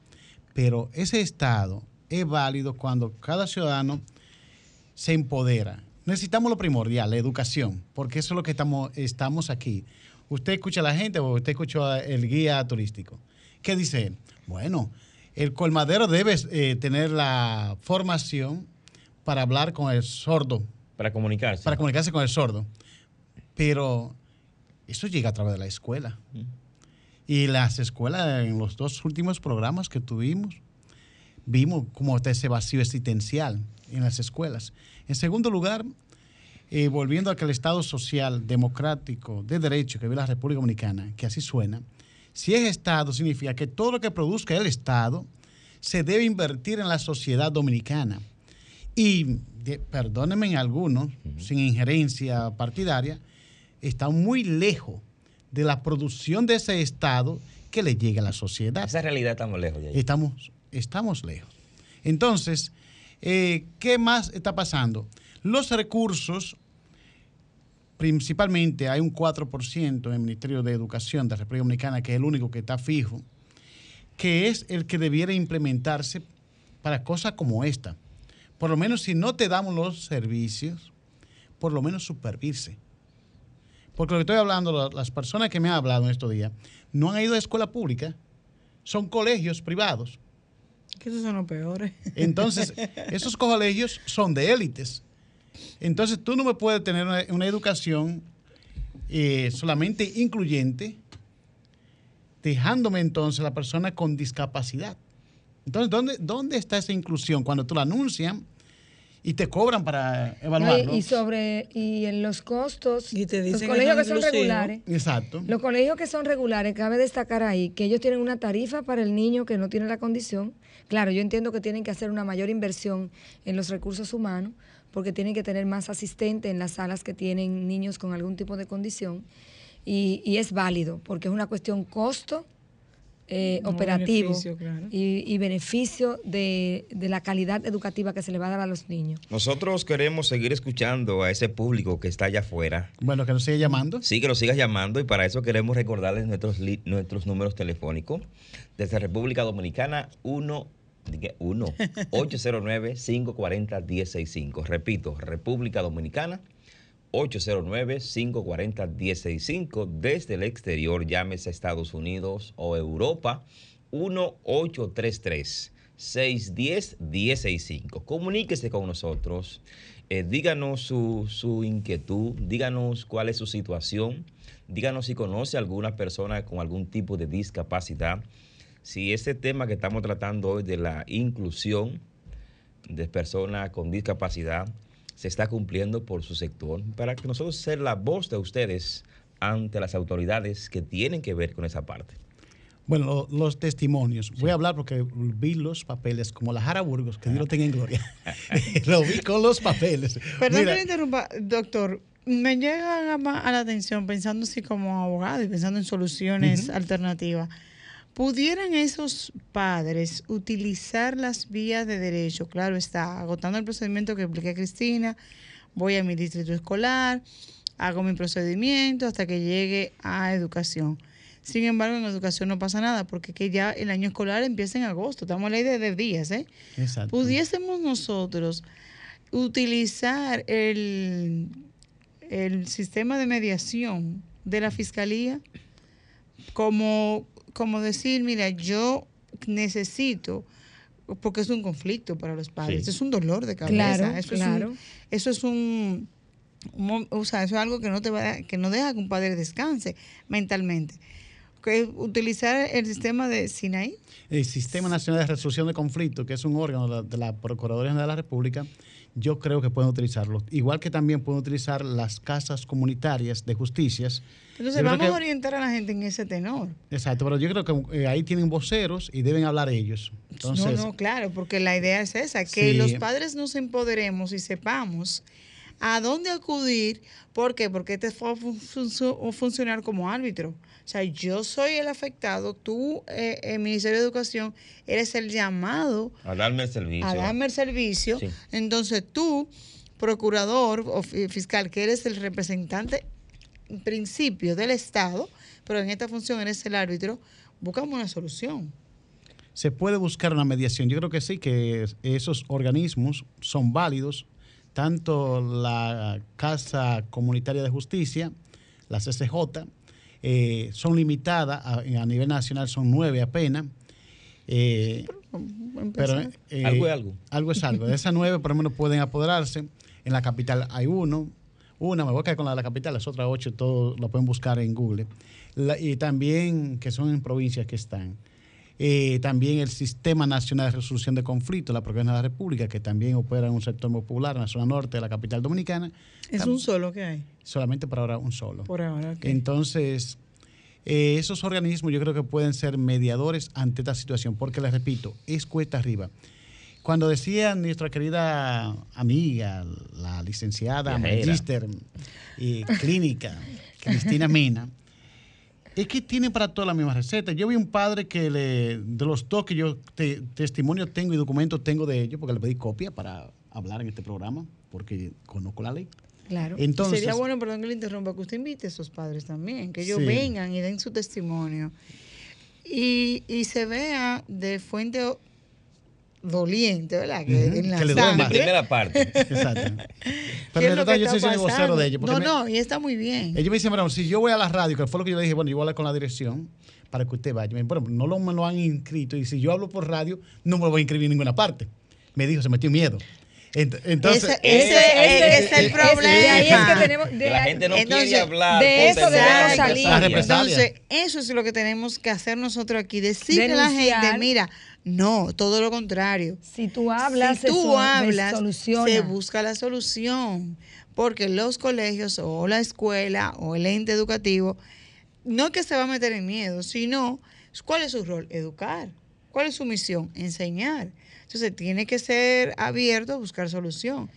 Pero ese Estado es válido cuando cada ciudadano se empodera. Necesitamos lo primordial, la educación, porque eso es lo que estamos, estamos aquí. Usted escucha a la gente o usted escuchó a el guía turístico. ¿Qué dice él? Bueno, el colmadero debe eh, tener la formación para hablar con el sordo, Para comunicarse. para comunicarse con el sordo. Pero eso llega a través de la escuela. Y las escuelas, en los dos últimos programas que tuvimos, vimos cómo está ese vacío existencial en las escuelas. En segundo lugar, eh, volviendo a que el Estado social, democrático, de derecho que vive la República Dominicana, que así suena, si es Estado, significa que todo lo que produzca el Estado se debe invertir en la sociedad dominicana. Y, de- perdónenme en algunos, sin injerencia partidaria, está muy lejos de la producción de ese Estado que le llegue a la sociedad. Esa realidad estamos lejos. Estamos, estamos lejos. Entonces, eh, ¿qué más está pasando? Los recursos, principalmente hay un 4% en el Ministerio de Educación de la República Dominicana, que es el único que está fijo, que es el que debiera implementarse para cosas como esta. Por lo menos si no te damos los servicios, por lo menos supervise. Porque lo que estoy hablando, la- las personas que me han hablado en estos días, no han ido a escuela pública, son colegios privados. Que esos son los peores. Entonces, esos colegios son de élites. Entonces, tú no me puedes tener una, una educación eh, solamente incluyente, dejándome entonces la persona con discapacidad. Entonces, ¿dónde, ¿dónde está esa inclusión? Cuando tú la anuncian y te cobran para evaluarlo. Y, y sobre y en los costos, Y te los dicen colegios que son regulares, Exacto. los colegios que son regulares, cabe destacar ahí que ellos tienen una tarifa para el niño que no tiene la condición. Claro, yo entiendo que tienen que hacer una mayor inversión en los recursos humanos porque tienen que tener más asistentes en las salas que tienen niños con algún tipo de condición. Y, y es válido porque es una cuestión costo eh, No, operativo beneficio, claro. y, y beneficio de, de la calidad educativa que se le va a dar a los niños. Nosotros queremos seguir escuchando a ese público que está allá afuera. Bueno, que nos sigue llamando. Sí, que nos sigas llamando y para eso queremos recordarles nuestros, nuestros números telefónicos. Desde República Dominicana, 1 1 809 540 1065. Repito, República Dominicana 809 540 1065. Desde el exterior, llámese Estados Unidos o Europa 1833 610 1065. Comuníquese con nosotros. eh, díganos su, su inquietud, díganos cuál es su situación, díganos si conoce a alguna persona con algún tipo de discapacidad. Si ese tema que estamos tratando hoy de la inclusión de personas con discapacidad se está cumpliendo por su sector, para que nosotros ser la voz de ustedes ante las autoridades que tienen que ver con esa parte. Bueno, lo- los testimonios. Voy a hablar porque vi los papeles, como la Jara Burgos, que Dios lo tenga en gloria. lo vi con los papeles. Perdón Mira, que le interrumpa, doctor. Me llega a, ma- a la atención, pensando así como abogado y pensando en soluciones alternativas. ¿Pudieran esos padres utilizar las vías de derecho? Claro está, agotando el procedimiento que expliqué Cristina, voy a mi distrito escolar, hago mi procedimiento hasta que llegue a educación. Sin embargo, en educación no pasa nada, porque que ya el año escolar empieza en agosto, estamos en ley de, de días, ¿eh? Exacto. pudiésemos nosotros utilizar el, el sistema de mediación de la fiscalía como, como decir, mira, yo necesito, porque es un conflicto para los padres, Sí. es un dolor de cabeza, Claro, eso claro. es un, eso es un, o sea, eso es algo que no te va, que no deja que un padre descanse mentalmente. Que utilizar el sistema de Sinaí, el Sistema Nacional de Resolución de Conflictos, que es un órgano de la, de la Procuraduría General de la República, yo creo que pueden utilizarlo. Igual que también pueden utilizar las casas comunitarias de justicias. entonces Yo vamos que- a orientar a la gente en ese tenor. Exacto, pero yo creo que eh, ahí tienen voceros y deben hablar ellos. Entonces, no, no, claro, porque la idea es esa, que Sí. los padres nos empoderemos y sepamos a dónde acudir. ¿Por qué? Porque este fue a fun- a funcionar como árbitro. O sea, yo soy el afectado, tú, eh, el Ministerio de Educación, eres el llamado A darme el servicio. a darme el servicio. Sí. Entonces tú, procurador o fi- fiscal, que eres el representante en principio del Estado, pero en esta función eres el árbitro, buscamos una solución. se puede buscar una mediación. Yo creo que sí, que esos organismos son válidos, tanto la Casa Comunitaria de Justicia, la CCJ, eh, son limitadas a, a nivel nacional, son nueve apenas. Eh, pero eh, Algo es algo. Algo es algo. De esas nueve, por lo menos, pueden apoderarse. En la capital hay uno. Una, me voy a quedar con la de la capital, las otras ocho, todo lo pueden buscar en Google. La- y también que son en provincias que están. Eh, también el Sistema Nacional de Resolución de Conflictos, la Procuraduría de la República, que también opera en un sector muy popular en la zona norte de la capital dominicana. Es un solo que hay. Solamente por ahora un solo. Por ahora, ok. Entonces, eh, esos organismos yo creo que pueden ser mediadores ante esta situación, porque les repito, es cuesta arriba. Cuando decía nuestra querida amiga, la licenciada Viajera. magíster y clínica, Cristina Mena, es que tiene para todas la misma receta. Yo vi un padre que le, de los dos que yo te- testimonio tengo y documentos tengo de ellos, porque le pedí copia para hablar en este programa, porque conozco la ley. Claro. Entonces, Sería bueno, perdón que le interrumpa, que usted invite a esos padres también, que ellos Sí. vengan y den su testimonio. Y, y se vea de fuente doliente, ¿verdad? Que, Ujú, en la que le duele más. Primera parte. Exacto. ¿Qué Pero en que yo soy está el vocero pasando? de ellos. porque No, me- no, y está muy bien. Ellos me dicen, bueno, si yo voy a la radio, que fue lo que yo le dije, bueno, yo voy a hablar con la dirección para que usted vaya. Me bueno, no lo, me lo han inscrito y si yo hablo por radio, no me lo voy a inscribir en ninguna parte. Me dijo, se metió miedo. Ent- Entonces, Ese- ese- ese es el problema. De ahí es que tenemos. de la gente no Entonces, quiere hablar. de eso debemos salir. La. Entonces, eso es lo que tenemos que hacer nosotros aquí, decirle a la gente, mira, no, todo lo contrario. Si tú hablas, si tú hablas, se busca la solución. Porque los colegios o la escuela o el ente educativo, no es que se va a meter en miedo, sino, ¿cuál es su rol? Educar. ¿Cuál es su misión? Enseñar. Entonces, tiene que ser abierto a buscar solución.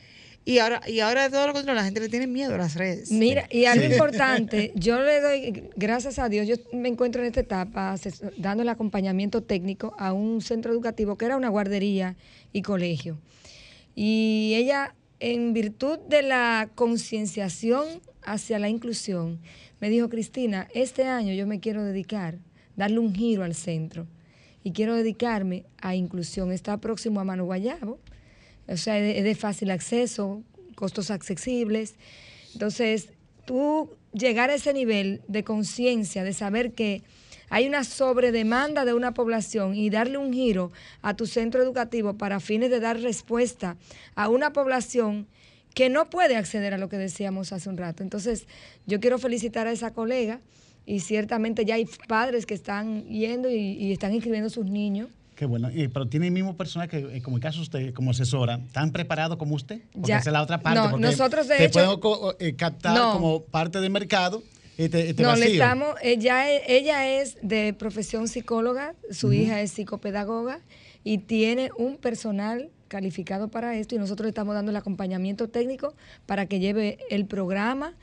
Y ahora, y ahora de todo lo contrario, la gente le tiene miedo a las redes. Mira, y algo Sí. importante, yo le doy, gracias a Dios, yo me encuentro en esta etapa dando el acompañamiento técnico a un centro educativo que era una guardería y colegio. Y ella, en virtud de la concienciación hacia la inclusión, me dijo, Cristina, este año yo me quiero dedicar, darle un giro al centro y quiero dedicarme a inclusión. Está próximo a Mano Guayabo, o sea, es de, fácil acceso, costos accesibles. Entonces, tú llegar a ese nivel de conciencia, de saber que hay una sobredemanda de una población y darle un giro a tu centro educativo para fines de dar respuesta a una población que no puede acceder a lo que decíamos hace un rato. Entonces, yo quiero felicitar a esa colega y ciertamente ya hay padres que están yendo y, y están inscribiendo a sus niños. Qué bueno. Y- pero tiene el mismo personal que, eh, como en caso usted, como asesora, ¿tan preparado como usted? Porque Ya. esa es la otra parte. No, porque nosotros, de te hecho- pueden co- eh, captar No. como parte del mercado y te, te No, le vacío. estamos, ella, es- ella es de profesión psicóloga, su hija es psicopedagoga y tiene un personal calificado para esto y nosotros le estamos dando el acompañamiento técnico para que lleve el programa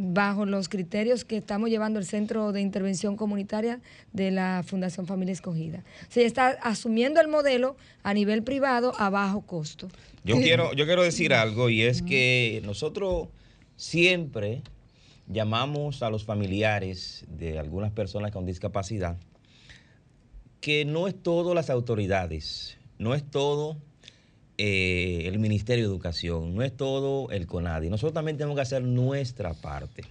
bajo los criterios que estamos llevando el Centro de Intervención Comunitaria de la Fundación Familia Escogida. Ella está asumiendo el modelo a nivel privado a bajo costo. Yo quiero, yo quiero decir algo y es que nosotros siempre llamamos a los familiares de algunas personas con discapacidad que no es todo las autoridades, no es todo eh, el Ministerio de Educación, no es todo el CONADI. Nosotros también tenemos que hacer nuestra parte.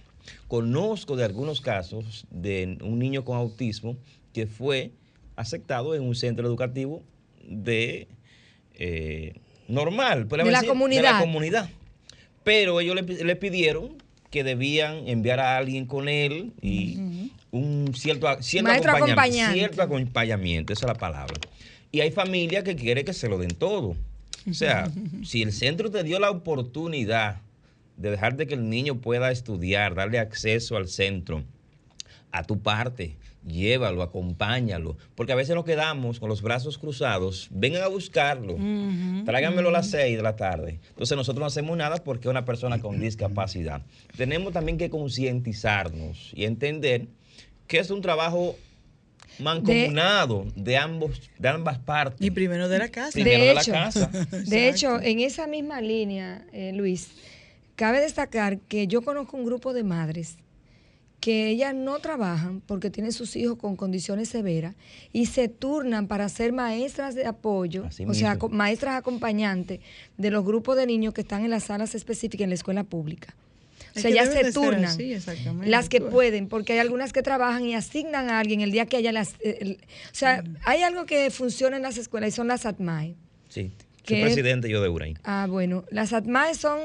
Conozco de algunos casos de un niño con autismo que fue aceptado en un centro educativo de eh, normal, De la decir, comunidad. de la comunidad. Pero ellos le, pi- le pidieron que debían enviar a alguien con él y un cierto, cierto acompañamiento, acompañante. cierto acompañamiento, esa es la palabra. Y hay familias que quieren que se lo den todo. O sea, si el centro te dio la oportunidad de dejar de que el niño pueda estudiar, darle acceso al centro, a tu parte, llévalo, acompáñalo, porque a veces nos quedamos con los brazos cruzados, vengan a buscarlo, tráiganmelo a las 6 de la tarde. Entonces nosotros no hacemos nada porque es una persona con discapacidad. Tenemos también que concientizarnos y entender que es un trabajo mancomunado de, ambos, de ambas partes. Y primero de la casa. Primero de de la hecho, casa. de hecho, en esa misma línea, eh, Luis, cabe destacar que yo conozco un grupo de madres que ellas no trabajan porque tienen sus hijos con condiciones severas y se turnan para ser maestras de apoyo, Así o sea, mismo. maestras acompañantes de los grupos de niños que están en las salas específicas en la escuela pública. O sea, ya se turnan. así, exactamente. Las que pueden, porque hay algunas que trabajan y asignan a alguien el día que haya las... eh, el- o sea, hay algo que funciona en las escuelas y son las ATMAE. Sí, soy ¿Qué? presidente yo de URAIN. Ah, bueno, las ATMAE son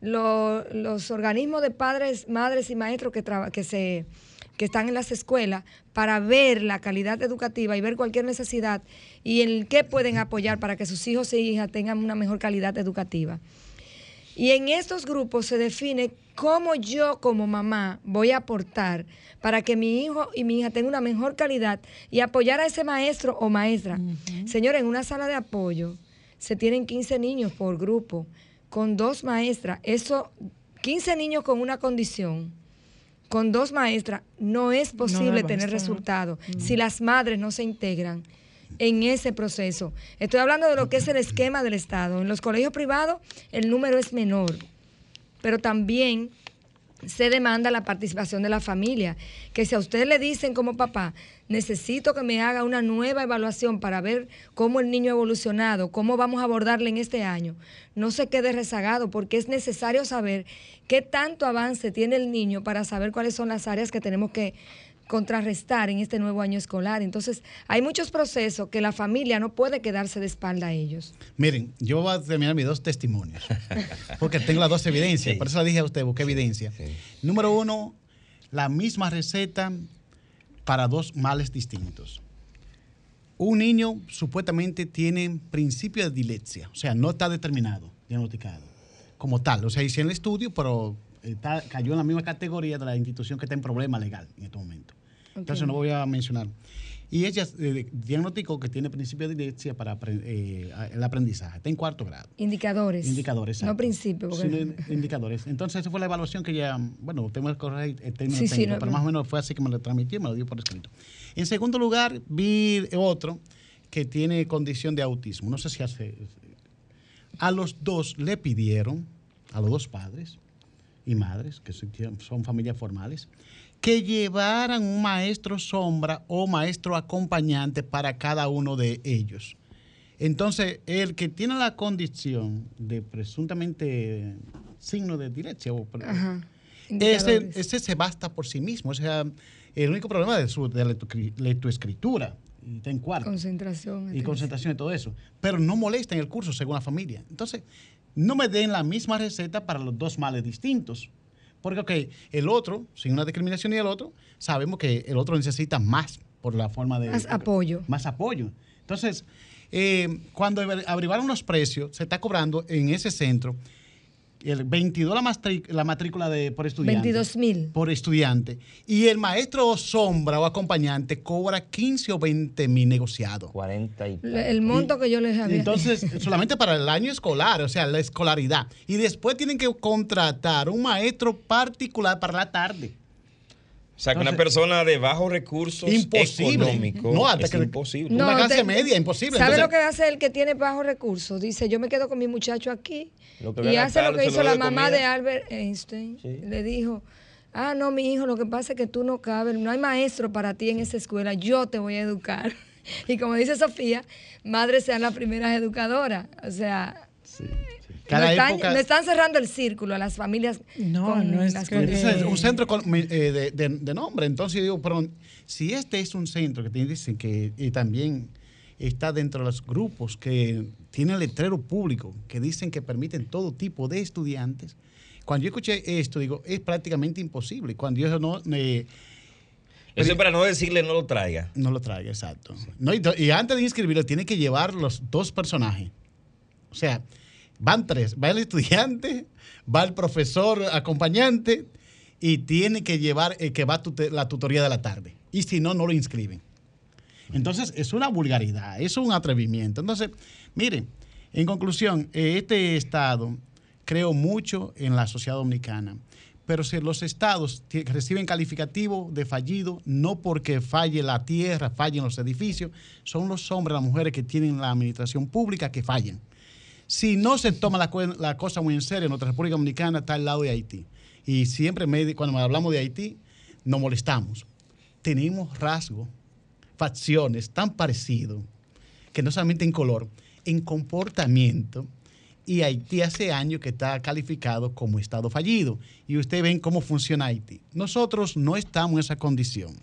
lo- los organismos de padres, madres y maestros que, traba- que, se, que están en las escuelas para ver la calidad educativa y ver cualquier necesidad y en qué pueden apoyar para que sus hijos e hijas tengan una mejor calidad educativa. Y en estos grupos se define cómo yo como mamá voy a aportar para que mi hijo y mi hija tengan una mejor calidad y apoyar a ese maestro o maestra. Señores, en una sala de apoyo se tienen 15 niños por grupo, con dos maestras. Eso, 15 niños con una condición, con dos maestras, no es posible tener ¿no? resultados si las madres no se integran en ese proceso. Estoy hablando de lo que es el esquema del Estado. En los colegios privados el número es menor, pero también se demanda la participación de la familia. Que si a usted le dicen como papá, necesito que me haga una nueva evaluación para ver cómo el niño ha evolucionado, cómo vamos a abordarle en este año, no se quede rezagado porque es necesario saber qué tanto avance tiene el niño para saber cuáles son las áreas que tenemos que contrarrestar en este nuevo año escolar. Entonces, hay muchos procesos que la familia no puede quedarse de espalda a ellos. Miren, yo voy a terminar mis dos testimonios, porque tengo las dos evidencias, Sí. por eso le dije a usted, busqué evidencia. Sí. Número uno, la misma receta para dos males distintos. Un niño supuestamente tiene principio de dislexia, o sea, no está determinado, diagnosticado, como tal. O sea, hice el estudio, pero está- cayó en la misma categoría de la institución que está en problema legal en este momento. Entonces no voy a mencionar. Y ella eh, diagnosticó que tiene principio de dislexia para eh, el aprendizaje. Está en cuarto grado. Indicadores. Indicadores. No exacto. principios. Sí, porque- no, indicadores. Entonces, esa fue la evaluación que ya, bueno, tengo que correr el término Sí, sí, técnico, no- pero más o menos fue así que me lo transmitió y me lo dio por escrito. En segundo lugar, vi otro que tiene condición de autismo. No sé si hace. A los dos le pidieron, a los dos padres y madres, que son- familias formales, que llevaran un maestro sombra o maestro acompañante para cada uno de ellos. Entonces, el que tiene la condición de presuntamente signo de Ajá. ese, ese se basta por sí mismo. O sea, el único problema de, su, de lectoescritura, está en cuarto, Concentración. y atención. concentración y todo eso, pero no molesta en el curso según la familia. Entonces, no me den la misma receta para los dos males distintos. Porque, ok, el otro, sin una discriminación y el otro, sabemos que el otro necesita más por la forma de... Más apoyo. Más apoyo. Entonces, eh, cuando averiguaron los precios, se está cobrando en ese centro el 22 la, matrícula de, por estudiante. 22 mil. Por estudiante. Y el maestro sombra o acompañante cobra 15 o 20 mil negociados. 40 y El monto que yo les había. Entonces, solamente para el año escolar, o sea, la escolaridad. Y después tienen que contratar un maestro particular para la tarde. O sea, que una persona de bajos recursos Imposible. económicos No, hasta es que- imposible. No, una clase te- media, imposible. ¿Sabe Entonces- lo que hace el que tiene bajos recursos? Dice, yo me quedo con mi muchacho aquí. Lo que y hace lo que hizo la mamá comida. de Albert Einstein. Sí. Le dijo, ah, no, mi hijo, lo que pasa es que tú no cabes, no hay maestro para ti en esa escuela, yo te voy a educar. Y como dice Sofía, madres sean las primeras educadoras. O sea, Cada no, están, época- no están cerrando el círculo a las familias. No, con no es las que- un centro eh, de, de- de nombre. Entonces yo digo, pero si este es un centro que tiene- dicen que y también está dentro de los grupos que tienen letrero público que dicen que permiten todo tipo de estudiantes. Cuando yo escuché esto, digo, es prácticamente imposible. Cuando yo no, eh, Eso es para no decirle no lo traiga. no lo traiga, exacto. No, y, y antes de inscribirlo, tiene que llevar los dos personajes. O sea, van tres. Va el estudiante, va el profesor acompañante y tiene que llevar el que va la tutoría de la tarde. Y si no, no lo inscriben. Entonces, es una vulgaridad, es un atrevimiento. Entonces, miren, en conclusión, eh, este Estado creo mucho en la sociedad dominicana, pero si los estados reciben calificativo de fallido, no porque falle la tierra, fallen los edificios, son los hombres, las mujeres que tienen la administración pública que fallan. Si no se toma la, la cosa muy en serio, nuestra República Dominicana está al lado de Haití. Y siempre cuando hablamos de Haití, nos molestamos. Tenemos rasgos, facciones tan parecidos, que no solamente en color, en comportamiento. Y Haití hace años que está calificado como Estado fallido. Y ustedes ven cómo funciona Haití. Nosotros no estamos en esa condición,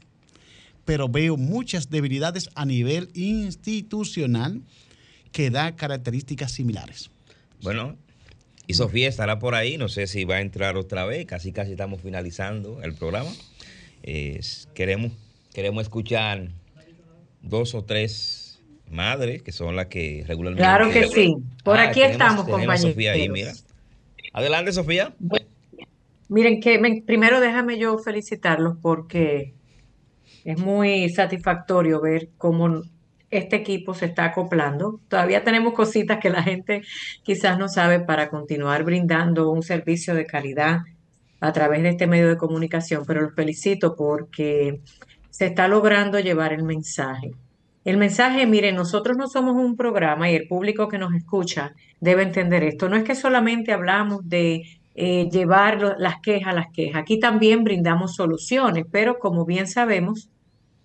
pero veo muchas debilidades a nivel institucional que da características similares. Bueno, y Sofía estará por ahí, no sé si va a entrar otra vez, casi casi estamos finalizando el programa. Queremos, queremos escuchar dos o tres madres, que son las que regularmente... Claro que sí. Por aquí tenemos- estamos, tenemos a Sofía ahí, mira. compañeros. Adelante, Sofía. Miren que me- primero déjame yo felicitarlos porque es muy satisfactorio ver cómo este equipo se está acoplando. Todavía tenemos cositas que la gente quizás no sabe para continuar brindando un servicio de calidad a través de este medio de comunicación, pero los felicito porque se está logrando llevar el mensaje. El mensaje, miren, nosotros no somos un programa y el público que nos escucha debe entender esto. No es que solamente hablamos de eh, llevar las quejas, las quejas. Aquí también brindamos soluciones, pero como bien sabemos,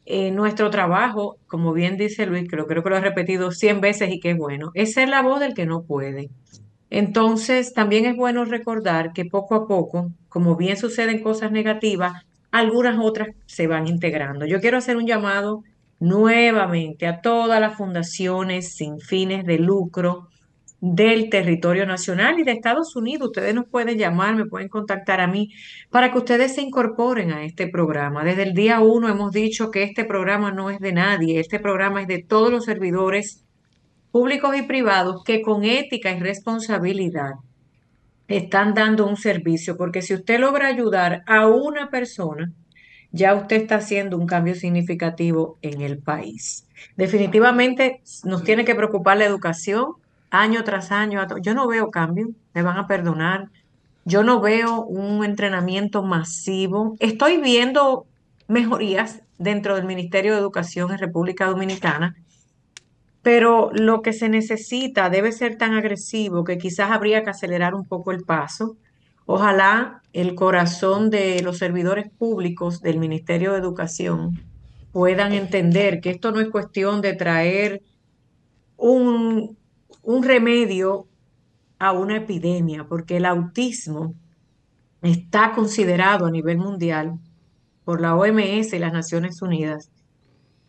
eh, nuestro trabajo, como bien dice Luis, que lo creo que lo he repetido 100 veces y que es bueno, es ser la voz del que no puede. Entonces, también es bueno recordar que poco a poco, como bien suceden cosas negativas, algunas otras se van integrando. Yo quiero hacer un llamado nuevamente a todas las fundaciones sin fines de lucro del territorio nacional y de Estados Unidos. Ustedes nos pueden llamar, me pueden contactar a mí para que ustedes se incorporen a este programa. Desde el día uno hemos dicho que este programa no es de nadie, este programa es de todos los servidores públicos y privados que con ética y responsabilidad están dando un servicio, porque si usted logra ayudar a una persona, ya usted está haciendo un cambio significativo en el país. Definitivamente nos tiene que preocupar la educación año tras año. Yo no veo cambio, me van a perdonar. Yo no veo un entrenamiento masivo. Estoy viendo mejorías dentro del Ministerio de Educación en República Dominicana, pero lo que se necesita debe ser tan agresivo que quizás habría que acelerar un poco el paso. Ojalá el corazón de los servidores públicos del Ministerio de Educación puedan entender que esto no es cuestión de traer un, un remedio a una epidemia, porque el autismo está considerado a nivel mundial por la OMS y las Naciones Unidas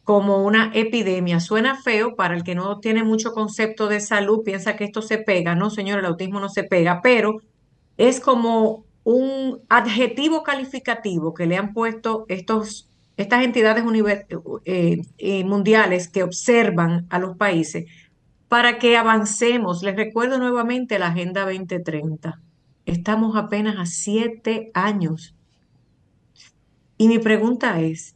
como una epidemia. Suena feo para el que no tiene mucho concepto de salud, piensa que esto se pega. No, señor, el autismo no se pega, pero es como un adjetivo calificativo que le han puesto estos, estas entidades eh, eh, mundiales que observan a los países para que avancemos. Les recuerdo nuevamente la Agenda 2030. Estamos apenas a siete años. Y mi pregunta es,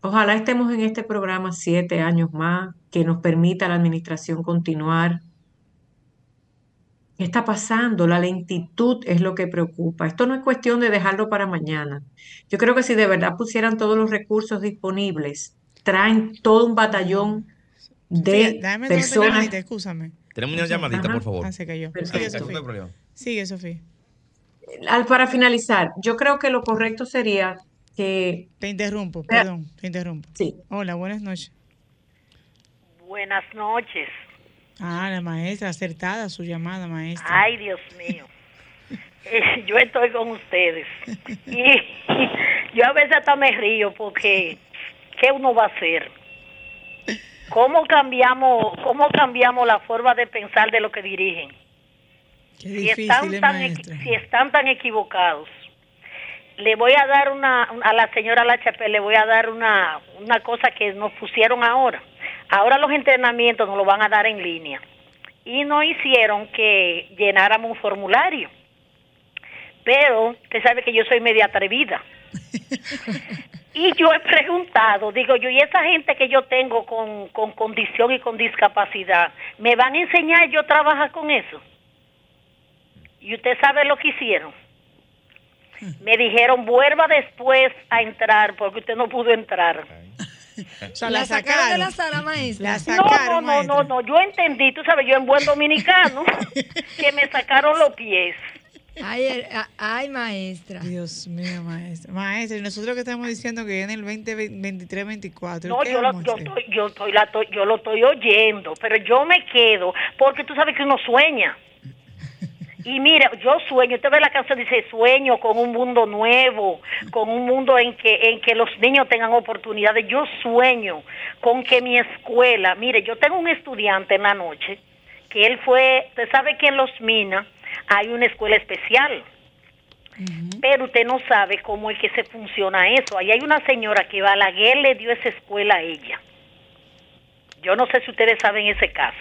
ojalá estemos en este programa siete años más, que nos permita a la administración continuar ¿Qué está pasando? La lentitud es lo que preocupa. Esto no es cuestión de dejarlo para mañana. Yo creo que si de verdad pusieran todos los recursos disponibles, traen todo un batallón de personas. Tenemos una llamadita, por favor. Ah, se cayó. Sigue, Sofía. Sigue, Sofía. para finalizar, yo creo que lo correcto sería que... Te interrumpo, perdón, te interrumpo. Sí. Hola, buenas noches. Buenas noches. Ah, la maestra, acertada su llamada, maestra. Ay, Dios mío. Eh, yo estoy con ustedes. Y, yo a veces hasta me río porque, ¿qué uno va a hacer? ¿Cómo cambiamos, cómo cambiamos la forma de pensar de lo que dirigen? Qué si, están eh, tan, si están tan equivocados. Le voy a dar una, a la señora La le voy a dar una, una cosa que nos pusieron ahora Ahora los entrenamientos nos lo van a dar en línea. Y no hicieron que llenáramos un formulario. Pero usted sabe que yo soy media atrevida. y yo he preguntado, digo yo, ¿y esa gente que yo tengo con, con condición y con discapacidad, me van a enseñar yo trabajar con eso? Y usted sabe lo que hicieron. Me dijeron, vuelva después a entrar porque usted no pudo entrar. O sea, la, sacaron, de la sala maestra. La sacaron, no, no, no, no, yo entendí, tú sabes, yo en buen dominicano, que me sacaron los pies. Ay, eh, ay, maestra. Dios mío, maestra. Maestra, y nosotros que estamos diciendo que en el 2023, 24. No, yo lo, yo, estoy, yo, estoy, la, yo lo estoy oyendo, pero yo me quedo, porque tú sabes que uno sueña. Y mira, yo sueño, usted ve la canción, dice, sueño con un mundo nuevo, con un mundo en que, en que los niños tengan oportunidades. Yo sueño con que mi escuela, mire, yo tengo un estudiante en la noche, que él fue, usted sabe que en Los Minas hay una escuela especial. Pero usted no sabe cómo es que se funciona eso. Ahí hay una señora que Balaguer le dio esa escuela a ella. Yo no sé si ustedes saben ese caso.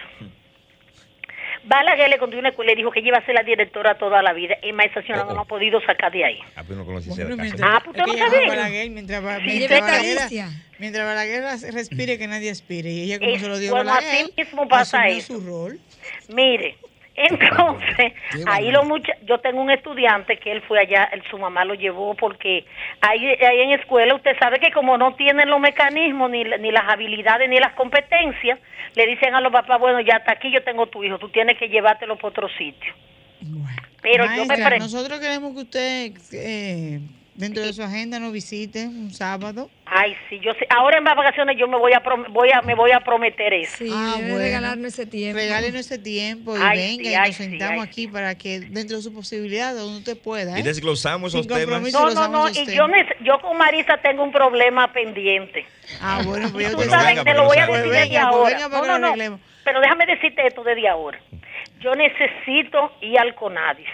Balaguer le contó una escuela y dijo que ella iba a ser la directora toda la vida. Y maestra señora no, ha podido sacar de ahí. Ah, pues no conocí ese mientras, Ah, pues usted no sabía. Balaguer, mientras, mientras, Balaguer, mientras Balaguer respire, que nadie aspire. Y ella, como se lo dio bueno, Balaguer, así mismo pasa eso. su rol. Mire, entonces, ahí lo mucha, yo tengo un estudiante que él fue allá, su mamá lo llevó porque ahí, ahí en escuela usted sabe que como no tienen los mecanismos, ni, ni las habilidades, ni las competencias, le dicen a los papás, bueno, ya hasta aquí yo tengo tu hijo, tú tienes que llevártelo para otro sitio. Pero yo me nosotros queremos que usted eh, dentro de su agenda nos visite un sábado. Ay, sí, yo sé. Ahora en vacaciones yo me voy a, voy a me voy a prometer eso. Sí, ah, bueno. regalarnos ese tiempo. Regálenos ese tiempo y venga y nos sentamos aquí para que dentro de su posibilidad donde usted pueda. ¿eh? Y desglosamos esos temas. No, no, no, y yo, yo con Marisa tengo un problema pendiente. Ah, bueno, pues yo te, sabes, te lo voy a decir desde ahora. no, no, no, pero déjame decirte esto desde ahora. Yo necesito ir al CONADIS,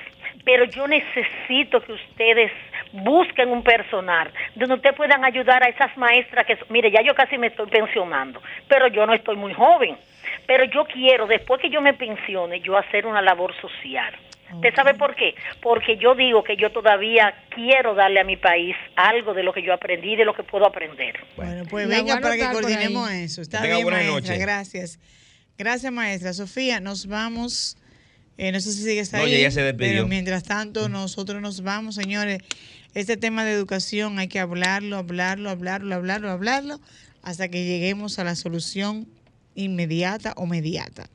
pero yo necesito que ustedes busquen un personal donde ustedes puedan ayudar a esas maestras que, mire, ya yo casi me estoy pensionando, pero yo no estoy muy joven. Pero yo quiero, después que yo me pensione, yo hacer una labor social. ¿Usted sabe por qué? Porque yo digo que yo todavía quiero darle a mi país algo de lo que yo aprendí, de lo que puedo aprender. Bueno, pues La venga para que coordinemos eso. Está Que bien, maestra. noches. Gracias. Gracias, maestra. Sofía, nos vamos. Eh, no sé si sigues No, ahí. ya se despidió. Pero mientras tanto, nosotros nos vamos, señores. Este tema de educación hay que hablarlo, hablarlo, hablarlo, hablarlo, hablarlo, hasta que lleguemos a la solución inmediata o mediata.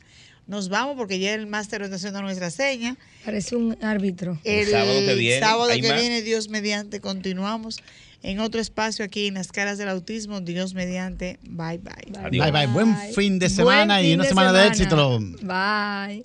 Nos vamos porque ya el máster está haciendo nuestra seña. Parece un árbitro. El, sábado que viene, sábado que más. viene, Dios mediante, continuamos en otro espacio aquí en las caras del autismo. Dios mediante. Bye bye. Adiós. Bye bye. Buen fin de semana y una de semana de éxito. Bye.